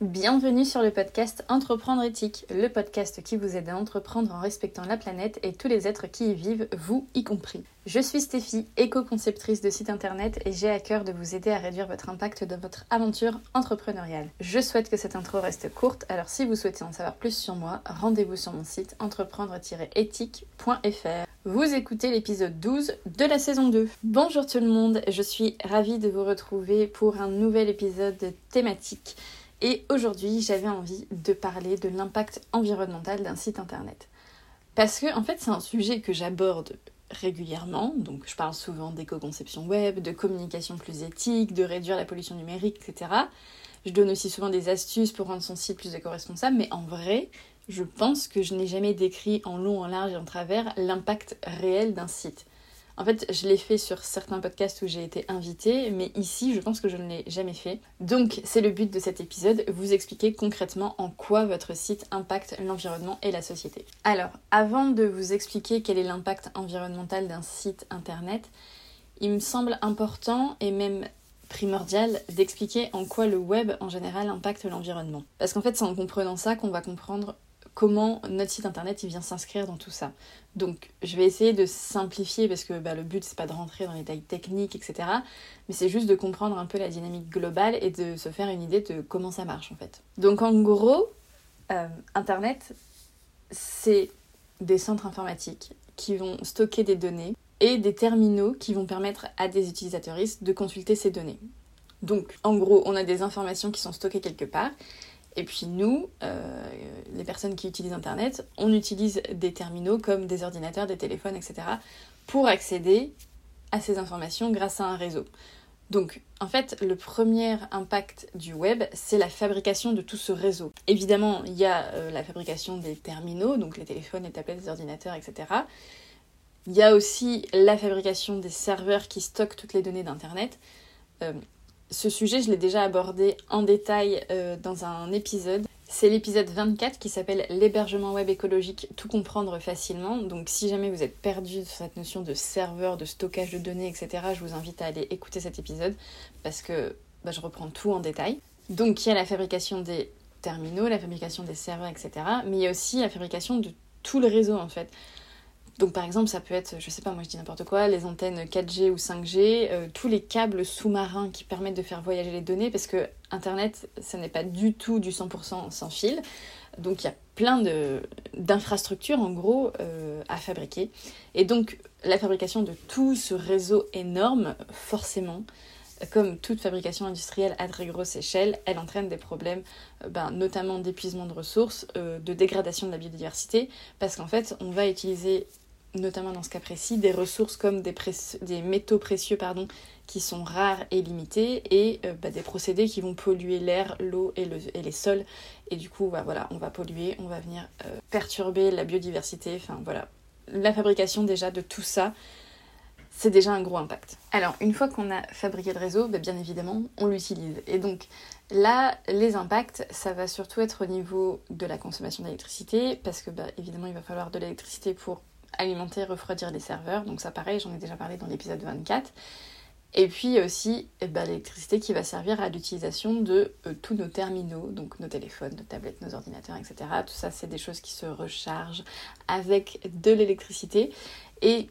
Bienvenue sur le podcast Entreprendre éthique, le podcast qui vous aide à entreprendre en respectant la planète et tous les êtres qui y vivent, vous y compris. Je suis Stéphie, éco-conceptrice de site internet et j'ai à cœur de vous aider à réduire votre impact dans votre aventure entrepreneuriale. Je souhaite que cette intro reste courte, alors si vous souhaitez en savoir plus sur moi, rendez-vous sur mon site entreprendre-éthique.fr. Vous écoutez l'épisode 12 de la saison 2. Bonjour tout le monde, je suis ravie de vous retrouver pour un nouvel épisode thématique et aujourd'hui, j'avais envie de parler de l'impact environnemental d'un site internet. Parce que, en fait, c'est un sujet que j'aborde régulièrement, donc je parle souvent d'éco-conception web, de communication plus éthique, de réduire la pollution numérique, etc. Je donne aussi souvent des astuces pour rendre son site plus éco-responsable, mais en vrai, je pense que je n'ai jamais décrit en long, en large et en travers l'impact réel d'un site. En fait, je l'ai fait sur certains podcasts où j'ai été invitée, mais ici, je pense que je ne l'ai jamais fait. Donc, c'est le but de cet épisode, vous expliquer concrètement en quoi votre site impacte l'environnement et la société. Alors, avant de vous expliquer quel est l'impact environnemental d'un site internet, il me semble important et même primordial d'expliquer en quoi le web en général impacte l'environnement. Parce qu'en fait, c'est en comprenant ça qu'on va comprendre comment notre site internet vient s'inscrire dans tout ça. Donc je vais essayer de simplifier parce que bah, le but c'est pas de rentrer dans les détails techniques, etc. Mais c'est juste de comprendre un peu la dynamique globale et de se faire une idée de comment ça marche en fait. Donc en gros, euh, internet c'est des centres informatiques qui vont stocker des données et des terminaux qui vont permettre à des utilisateurs de consulter ces données. Donc en gros, on a des informations qui sont stockées quelque part et puis nous, euh, les personnes qui utilisent Internet, on utilise des terminaux comme des ordinateurs, des téléphones, etc. pour accéder à ces informations grâce à un réseau. Donc, en fait, le premier impact du web, c'est la fabrication de tout ce réseau. Évidemment, il y a euh, la fabrication des terminaux, donc les téléphones, les tablettes, les ordinateurs, etc. Il y a aussi la fabrication des serveurs qui stockent toutes les données d'Internet. Euh, ce sujet, je l'ai déjà abordé en détail euh, dans un épisode. C'est l'épisode 24 qui s'appelle L'hébergement web écologique, tout comprendre facilement. Donc si jamais vous êtes perdu sur cette notion de serveur, de stockage de données, etc., je vous invite à aller écouter cet épisode parce que bah, je reprends tout en détail. Donc il y a la fabrication des terminaux, la fabrication des serveurs, etc. Mais il y a aussi la fabrication de tout le réseau en fait. Donc par exemple, ça peut être, je sais pas, moi je dis n'importe quoi, les antennes 4G ou 5G, euh, tous les câbles sous-marins qui permettent de faire voyager les données, parce que Internet, ce n'est pas du tout du 100% sans fil. Donc il y a plein d'infrastructures en gros euh, à fabriquer. Et donc la fabrication de tout ce réseau énorme, forcément, comme toute fabrication industrielle à très grosse échelle, elle entraîne des problèmes, euh, ben, notamment d'épuisement de ressources, de dégradation de la biodiversité, parce qu'en fait, on va utiliser notamment dans ce cas précis, des ressources comme des, métaux précieux pardon, qui sont rares et limités et euh, bah, des procédés qui vont polluer l'air, l'eau et, et, les sols. Et du coup, bah, voilà, on va polluer, on va venir euh, perturber la biodiversité. Enfin voilà, la fabrication déjà de tout ça, c'est déjà un gros impact. Alors, une fois qu'on a fabriqué le réseau, bah, bien évidemment, on l'utilise. Et donc là, les impacts, ça va surtout être au niveau de la consommation d'électricité, parce que évidemment, il va falloir de l'électricité pour alimenter, refroidir les serveurs. Donc ça pareil, j'en ai déjà parlé dans l'épisode 24. Et puis aussi eh ben, l'électricité qui va servir à l'utilisation de euh, tous nos terminaux, donc nos téléphones, nos tablettes, nos ordinateurs, etc. Tout ça, c'est des choses qui se rechargent avec de l'électricité. Et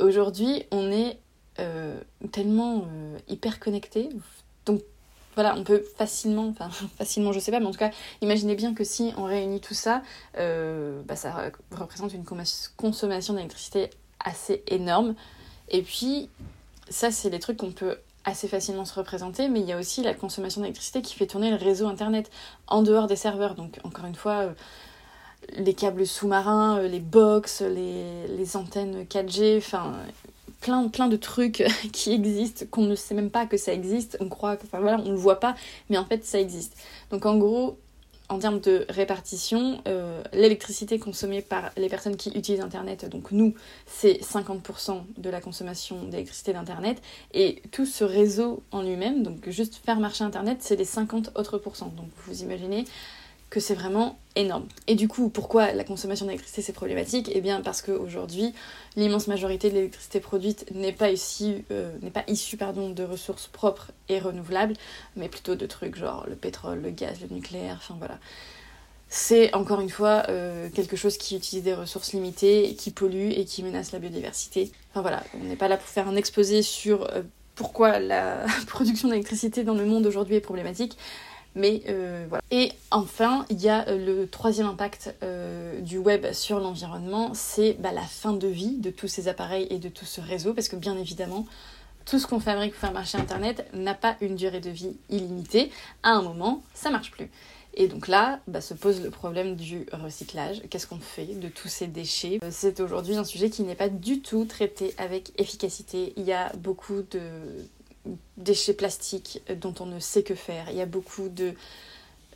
aujourd'hui, on est euh, tellement euh, hyper connecté. Voilà, on peut facilement, enfin facilement je sais pas, mais en tout cas, imaginez bien que si on réunit tout ça, euh, bah, ça représente une consommation d'électricité assez énorme. Et puis, ça c'est les trucs qu'on peut assez facilement se représenter, mais il y a aussi la consommation d'électricité qui fait tourner le réseau Internet en dehors des serveurs. Donc encore une fois, euh, les câbles sous-marins, euh, les box, les, les antennes 4G, enfin plein, plein de trucs qui existent, qu'on ne sait même pas que ça existe, on croit, enfin voilà, on le voit pas, mais en fait ça existe. Donc en gros, en termes de répartition, euh, l'électricité consommée par les personnes qui utilisent Internet, donc nous, c'est 50% de la consommation d'électricité d'Internet, et tout ce réseau en lui-même, donc juste faire marcher Internet, c'est les 50 autres pourcents. Donc vous imaginez que c'est vraiment énorme. Et du coup, pourquoi la consommation d'électricité c'est problématique? Eh bien parce qu'aujourd'hui, l'immense majorité de l'électricité produite n'est pas, issue, euh, n'est pas issue de ressources propres et renouvelables, mais plutôt de trucs genre le pétrole, le gaz, le nucléaire, enfin voilà. C'est encore une fois euh, quelque chose qui utilise des ressources limitées, qui pollue et qui menace la biodiversité. Enfin voilà, on n'est pas là pour faire un exposé sur euh, pourquoi la production d'électricité dans le monde aujourd'hui est problématique. Mais euh, voilà. Et enfin, il y a euh, le troisième impact euh, du web sur l'environnement, c'est bah, la fin de vie de tous ces appareils et de tout ce réseau, parce que bien évidemment, tout ce qu'on fabrique pour faire marcher Internet n'a pas une durée de vie illimitée. À un moment, ça marche plus. Et donc là, bah, se pose le problème du recyclage. Qu'est-ce qu'on fait de tous ces déchets? C'est aujourd'hui un sujet qui n'est pas du tout traité avec efficacité. Il y a beaucoup de déchets plastiques dont on ne sait que faire. Il y a beaucoup de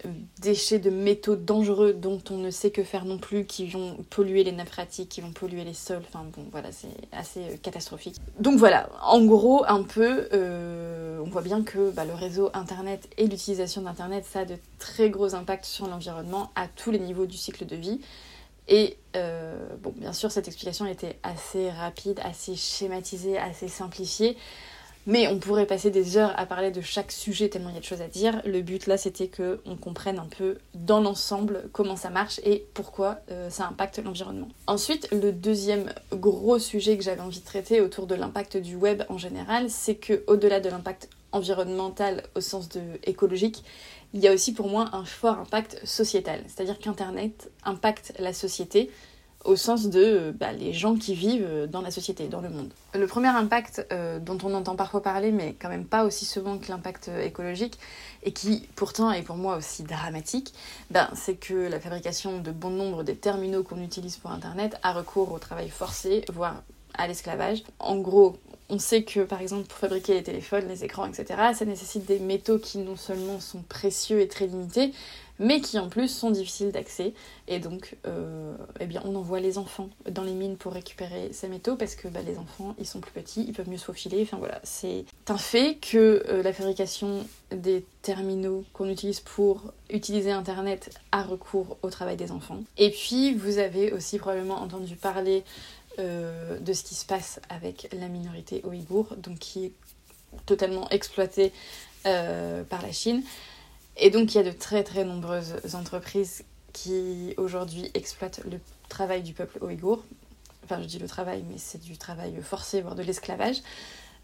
euh, déchets de métaux dangereux dont on ne sait que faire non plus, qui vont polluer les nappes phréatiques, qui vont polluer les sols. Enfin bon, voilà, c'est assez euh, catastrophique. Donc voilà, en gros, un peu, euh, on voit bien que bah, le réseau Internet et l'utilisation d'Internet, ça a de très gros impacts sur l'environnement à tous les niveaux du cycle de vie. Et bon, bien sûr, cette explication était assez rapide, assez schématisée, assez simplifiée. Mais on pourrait passer des heures à parler de chaque sujet tellement il y a de choses à dire. Le but là c'était que on comprenne un peu dans l'ensemble comment ça marche et pourquoi euh, ça impacte l'environnement. Ensuite, le deuxième gros sujet que j'avais envie de traiter autour de l'impact du web en général, c'est que au-delà de l'impact environnemental au sens de écologique, il y a aussi pour moi un fort impact sociétal. C'est-à-dire qu'Internet impacte la société au sens de euh, bah, les gens qui vivent euh, dans la société, dans le monde. Le premier impact euh, dont on entend parfois parler, mais quand même pas aussi souvent que l'impact écologique, et qui pourtant est pour moi aussi dramatique, ben, c'est que la fabrication de bon nombre des terminaux qu'on utilise pour Internet a recours au travail forcé, voire à l'esclavage. En gros, on sait que par exemple pour fabriquer les téléphones, les écrans, etc., ça nécessite des métaux qui non seulement sont précieux et très limités, mais qui en plus sont difficiles d'accès. Et donc, euh, eh on envoie les enfants dans les mines pour récupérer ces métaux parce que bah, les enfants, ils sont plus petits, ils peuvent mieux se faufiler. Enfin voilà, c'est un fait que euh, la fabrication des terminaux qu'on utilise pour utiliser Internet a recours au travail des enfants. Et puis, vous avez aussi probablement entendu parler euh, de ce qui se passe avec la minorité ouïghour, donc qui est totalement exploitée par la Chine. Et donc il y a de très très nombreuses entreprises qui aujourd'hui exploitent le travail du peuple ouïghour. Enfin je dis le travail, mais c'est du travail forcé, voire de l'esclavage.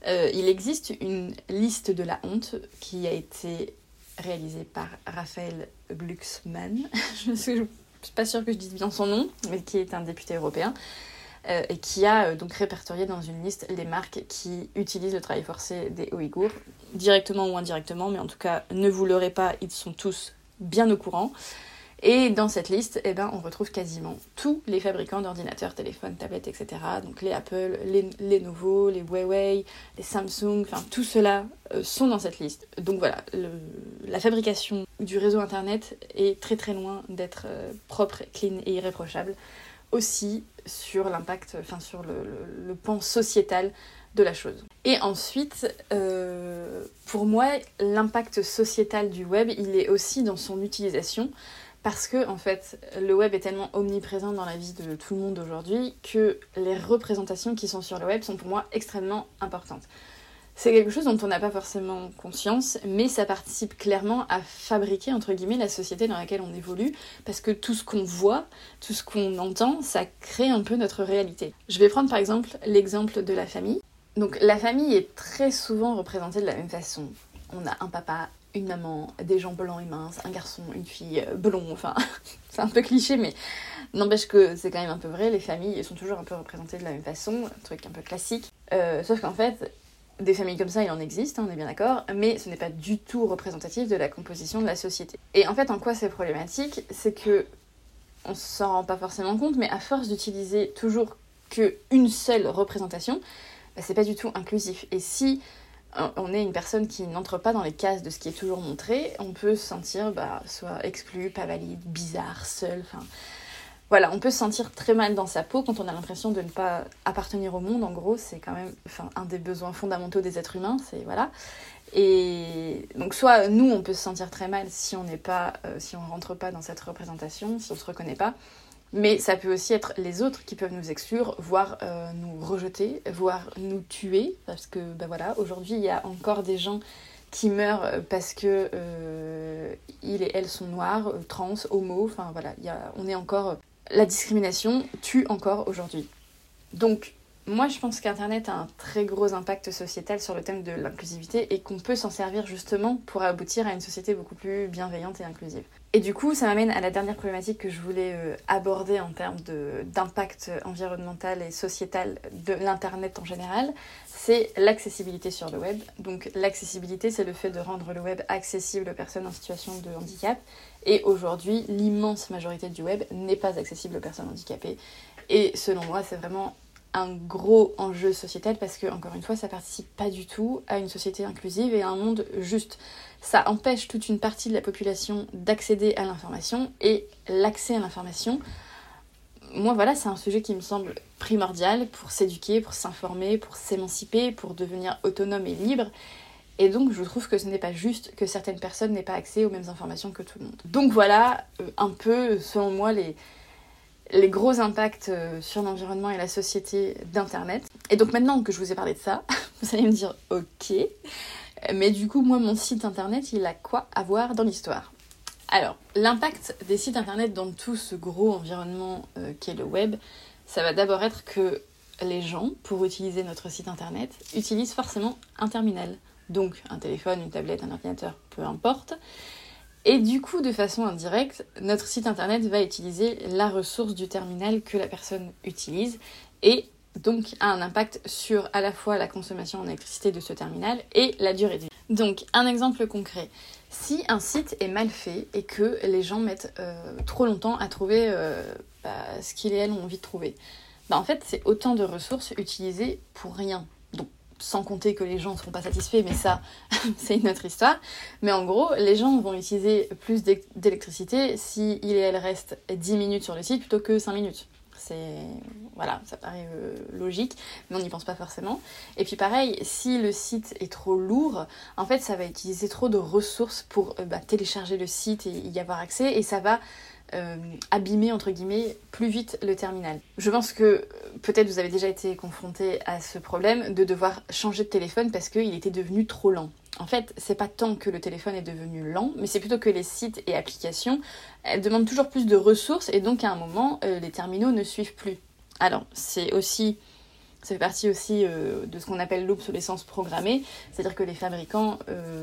Euh, il existe une liste de la honte qui a été réalisée par Raphaël Glucksmann. je ne suis pas sûre que je dise bien son nom, mais qui est un député européen. Euh, et qui a euh, donc répertorié dans une liste les marques qui utilisent le travail forcé des Ouïghours, directement ou indirectement, mais en tout cas, ne vous leurrez pas, ils sont tous bien au courant. Et dans cette liste, eh ben, on retrouve quasiment tous les fabricants d'ordinateurs, téléphones, tablettes, etc. Donc les Apple, les Lenovo, les Huawei, les Samsung, enfin tout cela euh, sont dans cette liste. Donc voilà, la fabrication du réseau Internet est très très loin d'être propre, clean et irréprochable aussi sur l'impact, enfin sur le, le, pan sociétal de la chose. Et ensuite, euh, pour moi, l'impact sociétal du web, il est aussi dans son utilisation, parce que en fait, le web est tellement omniprésent dans la vie de tout le monde aujourd'hui que les représentations qui sont sur le web sont pour moi extrêmement importantes. C'est quelque chose dont on n'a pas forcément conscience, mais ça participe clairement à fabriquer, entre guillemets, la société dans laquelle on évolue, parce que tout ce qu'on voit, tout ce qu'on entend, ça crée un peu notre réalité. Je vais prendre par exemple l'exemple de la famille. Donc la famille est très souvent représentée de la même façon. On a un papa, une maman, des gens blancs et minces, un garçon, une fille euh, blond, enfin c'est un peu cliché mais n'empêche que c'est quand même un peu vrai, les familles sont toujours un peu représentées de la même façon, un truc un peu classique. Euh, sauf qu'en fait, des familles comme ça, il en existe, hein, on est bien d'accord, mais ce n'est pas du tout représentatif de la composition de la société. Et en fait, en quoi c'est problématique C'est que on s'en rend pas forcément compte, mais à force d'utiliser toujours qu'une seule représentation, bah, c'est pas du tout inclusif. Et si on est une personne qui n'entre pas dans les cases de ce qui est toujours montré, on peut se sentir bah, soit exclu, pas valide, bizarre, seul, enfin voilà, on peut se sentir très mal dans sa peau quand on a l'impression de ne pas appartenir au monde. En gros, c'est quand même un des besoins fondamentaux des êtres humains. C'est voilà. Et donc soit nous on peut se sentir très mal si on n'est pas, euh, si on rentre pas dans cette représentation, si on se reconnaît pas. Mais ça peut aussi être les autres qui peuvent nous exclure, voire euh, nous rejeter, voire nous tuer, parce que ben voilà, aujourd'hui il y a encore des gens qui meurent parce que euh, il et elle sont noirs, trans, homo, enfin voilà, y a, on est encore la discrimination tue encore aujourd'hui. Donc moi, je pense qu'Internet a un très gros impact sociétal sur le thème de l'inclusivité et qu'on peut s'en servir justement pour aboutir à une société beaucoup plus bienveillante et inclusive. Et du coup, ça m'amène à la dernière problématique que je voulais euh, aborder en termes d'impact environnemental et sociétal de l'Internet en général, c'est l'accessibilité sur le web. Donc l'accessibilité, c'est le fait de rendre le web accessible aux personnes en situation de handicap. Et aujourd'hui, l'immense majorité du web n'est pas accessible aux personnes handicapées. Et selon moi, c'est vraiment un gros enjeu sociétal parce que, encore une fois, ça participe pas du tout à une société inclusive et à un monde juste. Ça empêche toute une partie de la population d'accéder à l'information et l'accès à l'information. Moi, voilà, c'est un sujet qui me semble primordial pour s'éduquer, pour s'informer, pour s'émanciper, pour devenir autonome et libre. Et donc, je trouve que ce n'est pas juste que certaines personnes n'aient pas accès aux mêmes informations que tout le monde. Donc voilà, euh, un peu, selon moi, les, les gros impacts euh, sur l'environnement et la société d'Internet. Et donc maintenant que je vous ai parlé de ça, vous allez me dire ok, mais du coup moi mon site Internet il a quoi à voir dans l'histoire? Alors l'impact des sites Internet dans tout ce gros environnement euh, qu'est le web, ça va d'abord être que les gens, pour utiliser notre site Internet, utilisent forcément un terminal. Donc un téléphone, une tablette, un ordinateur, peu importe. Et du coup, de façon indirecte, notre site internet va utiliser la ressource du terminal que la personne utilise et donc a un impact sur à la fois la consommation en électricité de ce terminal et la durée de vie. Donc un exemple concret, si un site est mal fait et que les gens mettent euh, trop longtemps à trouver euh, bah, ce qu'ils et elles ont envie de trouver, bah, en fait c'est autant de ressources utilisées pour rien sans compter que les gens ne seront pas satisfaits, mais ça, c'est une autre histoire. Mais en gros, les gens vont utiliser plus d'électricité si il et elle restent 10 minutes sur le site plutôt que 5 minutes. C'est voilà, ça paraît euh, logique, mais on n'y pense pas forcément. Et puis pareil, si le site est trop lourd, en fait, ça va utiliser trop de ressources pour euh, bah, télécharger le site et y avoir accès, et ça va euh, abîmer entre guillemets plus vite le terminal. Je pense que peut-être vous avez déjà été confronté à ce problème de devoir changer de téléphone parce qu'il était devenu trop lent. En fait, c'est pas tant que le téléphone est devenu lent, mais c'est plutôt que les sites et applications demandent toujours plus de ressources et donc à un moment, euh, les terminaux ne suivent plus. Alors, c'est aussi ça fait partie aussi euh, de ce qu'on appelle l'obsolescence programmée, c'est-à-dire que les fabricants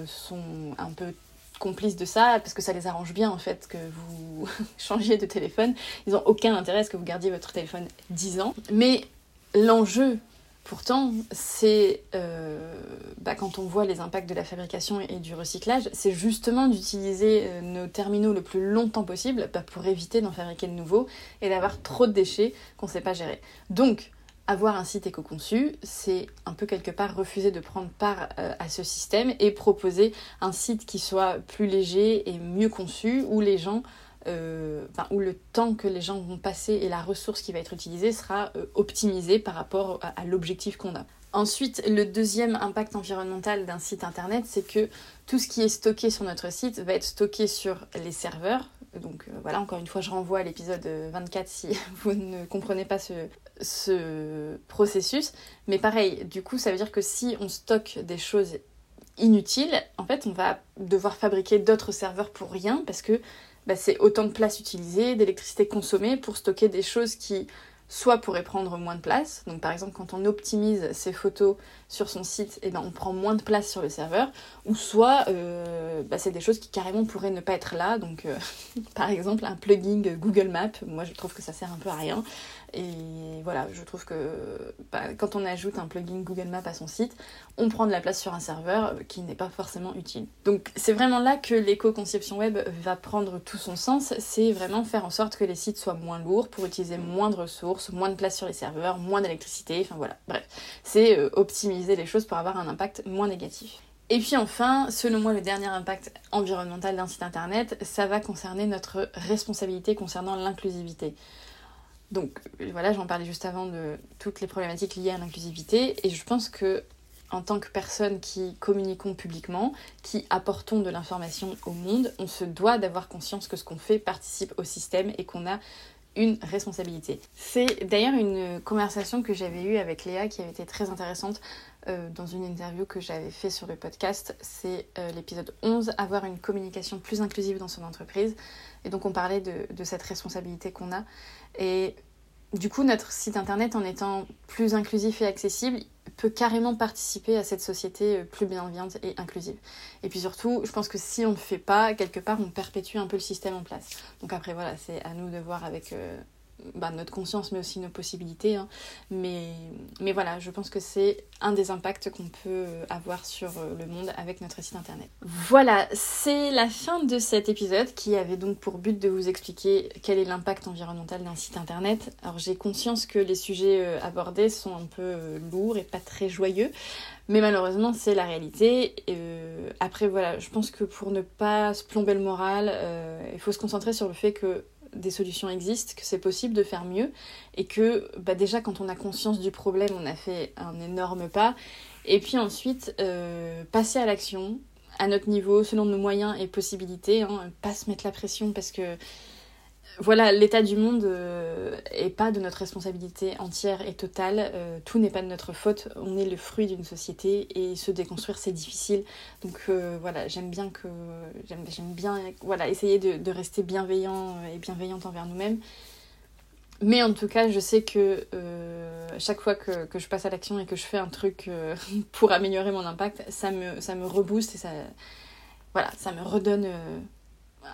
sont un peu complices de ça parce que ça les arrange bien en fait que vous changiez de téléphone. Ils n'ont aucun intérêt à ce que vous gardiez votre téléphone 10 ans. Mais l'enjeu pourtant, c'est euh, bah, quand on voit les impacts de la fabrication et du recyclage, c'est justement d'utiliser euh, nos terminaux le plus longtemps possible bah, pour éviter d'en fabriquer de nouveaux et d'avoir trop de déchets qu'on ne sait pas gérer. Donc, avoir un site éco-conçu, c'est un peu quelque part refuser de prendre part euh, à ce système et proposer un site qui soit plus léger et mieux conçu, où les gens, euh, où le temps que les gens vont passer et la ressource qui va être utilisée sera euh, optimisée par rapport à, l'objectif qu'on a. Ensuite, le deuxième impact environnemental d'un site internet, c'est que tout ce qui est stocké sur notre site va être stocké sur les serveurs. Donc voilà, encore une fois, je renvoie à l'épisode 24 si vous ne comprenez pas ce, ce processus. Mais pareil, du coup, ça veut dire que si on stocke des choses inutiles, en fait, on va devoir fabriquer d'autres serveurs pour rien parce que bah, c'est autant de place utilisée, d'électricité consommée pour stocker des choses qui soit pourraient prendre moins de place. Donc par exemple, quand on optimise ses photos sur son site, eh ben, on prend moins de place sur le serveur. Ou soit euh, bah, c'est des choses qui carrément pourraient ne pas être là. Donc euh, par exemple, un plugin Google Maps, moi je trouve que ça sert un peu à rien. Et voilà, je trouve que bah, quand on ajoute un plugin Google Maps à son site, on prend de la place sur un serveur qui n'est pas forcément utile. Donc c'est vraiment là que l'éco-conception web va prendre tout son sens, c'est vraiment faire en sorte que les sites soient moins lourds pour utiliser moins de ressources, moins de place sur les serveurs, moins d'électricité, enfin voilà, bref, c'est euh, les choses pour avoir un impact moins négatif. Et puis enfin, selon moi, le dernier impact environnemental d'un site internet, ça va concerner notre responsabilité concernant l'inclusivité. Donc voilà, j'en parlais juste avant de toutes les problématiques liées à l'inclusivité et je pense que en tant que personne qui communiquons publiquement, qui apportons de l'information au monde, on se doit d'avoir conscience que ce qu'on fait participe au système et qu'on a une responsabilité. C'est d'ailleurs une conversation que j'avais eue avec Léa qui avait été très intéressante euh, dans une interview que j'avais fait sur le podcast. C'est euh, l'épisode 11, avoir une communication plus inclusive dans son entreprise. Et donc on parlait de, cette responsabilité qu'on a. Et du coup, notre site internet, en étant plus inclusif et accessible, peut carrément participer à cette société euh, plus bienveillante et inclusive. Et puis surtout, je pense que si on ne le fait pas, quelque part, on perpétue un peu le système en place. Donc après, voilà, c'est à nous de voir avec bah, notre conscience, mais aussi nos possibilités. Hein. Mais, mais voilà, je pense que c'est un des impacts qu'on peut avoir sur euh, le monde avec notre site internet. Voilà, c'est la fin de cet épisode qui avait donc pour but de vous expliquer quel est l'impact environnemental d'un site internet. Alors j'ai conscience que les sujets euh, abordés sont un peu euh, lourds et pas très joyeux. Mais malheureusement, c'est la réalité. après, voilà, je pense que pour ne pas se plomber le moral, il faut se concentrer sur le fait que des solutions existent, que c'est possible de faire mieux et que bah déjà quand on a conscience du problème, on a fait un énorme pas. Et puis ensuite, euh, passer à l'action à notre niveau, selon nos moyens et possibilités, hein, pas se mettre la pression parce que voilà, l'état du monde euh, est pas de notre responsabilité entière et totale. Euh, tout n'est pas de notre faute. On est le fruit d'une société et se déconstruire c'est difficile. Donc euh, voilà, j'aime bien que j'aime bien voilà essayer de, rester bienveillant et bienveillante envers nous-mêmes. Mais en tout cas, je sais que chaque fois que, que, je passe à l'action et que je fais un truc pour améliorer mon impact, ça me ça me rebooste et ça voilà, ça me redonne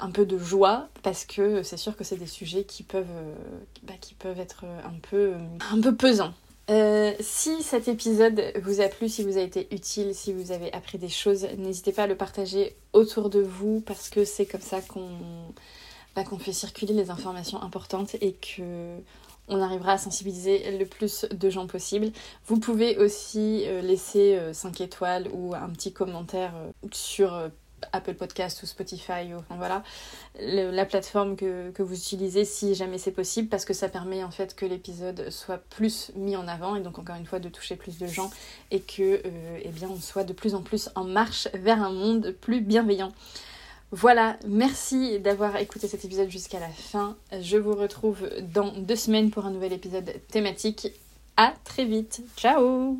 un peu de joie parce que c'est sûr que c'est des sujets qui peuvent, euh, bah, être un peu, un peu pesants. Euh, si cet épisode vous a plu, si vous a été utile, si vous avez appris des choses, n'hésitez pas à le partager autour de vous parce que c'est comme ça qu'on bah, fait circuler les informations importantes et que on arrivera à sensibiliser le plus de gens possible. Vous pouvez aussi euh, laisser 5 étoiles ou un petit commentaire sur Apple Podcast ou Spotify, ou, enfin voilà, la plateforme que, que, vous utilisez si jamais c'est possible, parce que ça permet en fait que l'épisode soit plus mis en avant et donc encore une fois de toucher plus de gens et que euh, eh bien on soit de plus en plus en marche vers un monde plus bienveillant. Voilà, merci d'avoir écouté cet épisode jusqu'à la fin. Je vous retrouve dans deux semaines pour un nouvel épisode thématique. À très vite. Ciao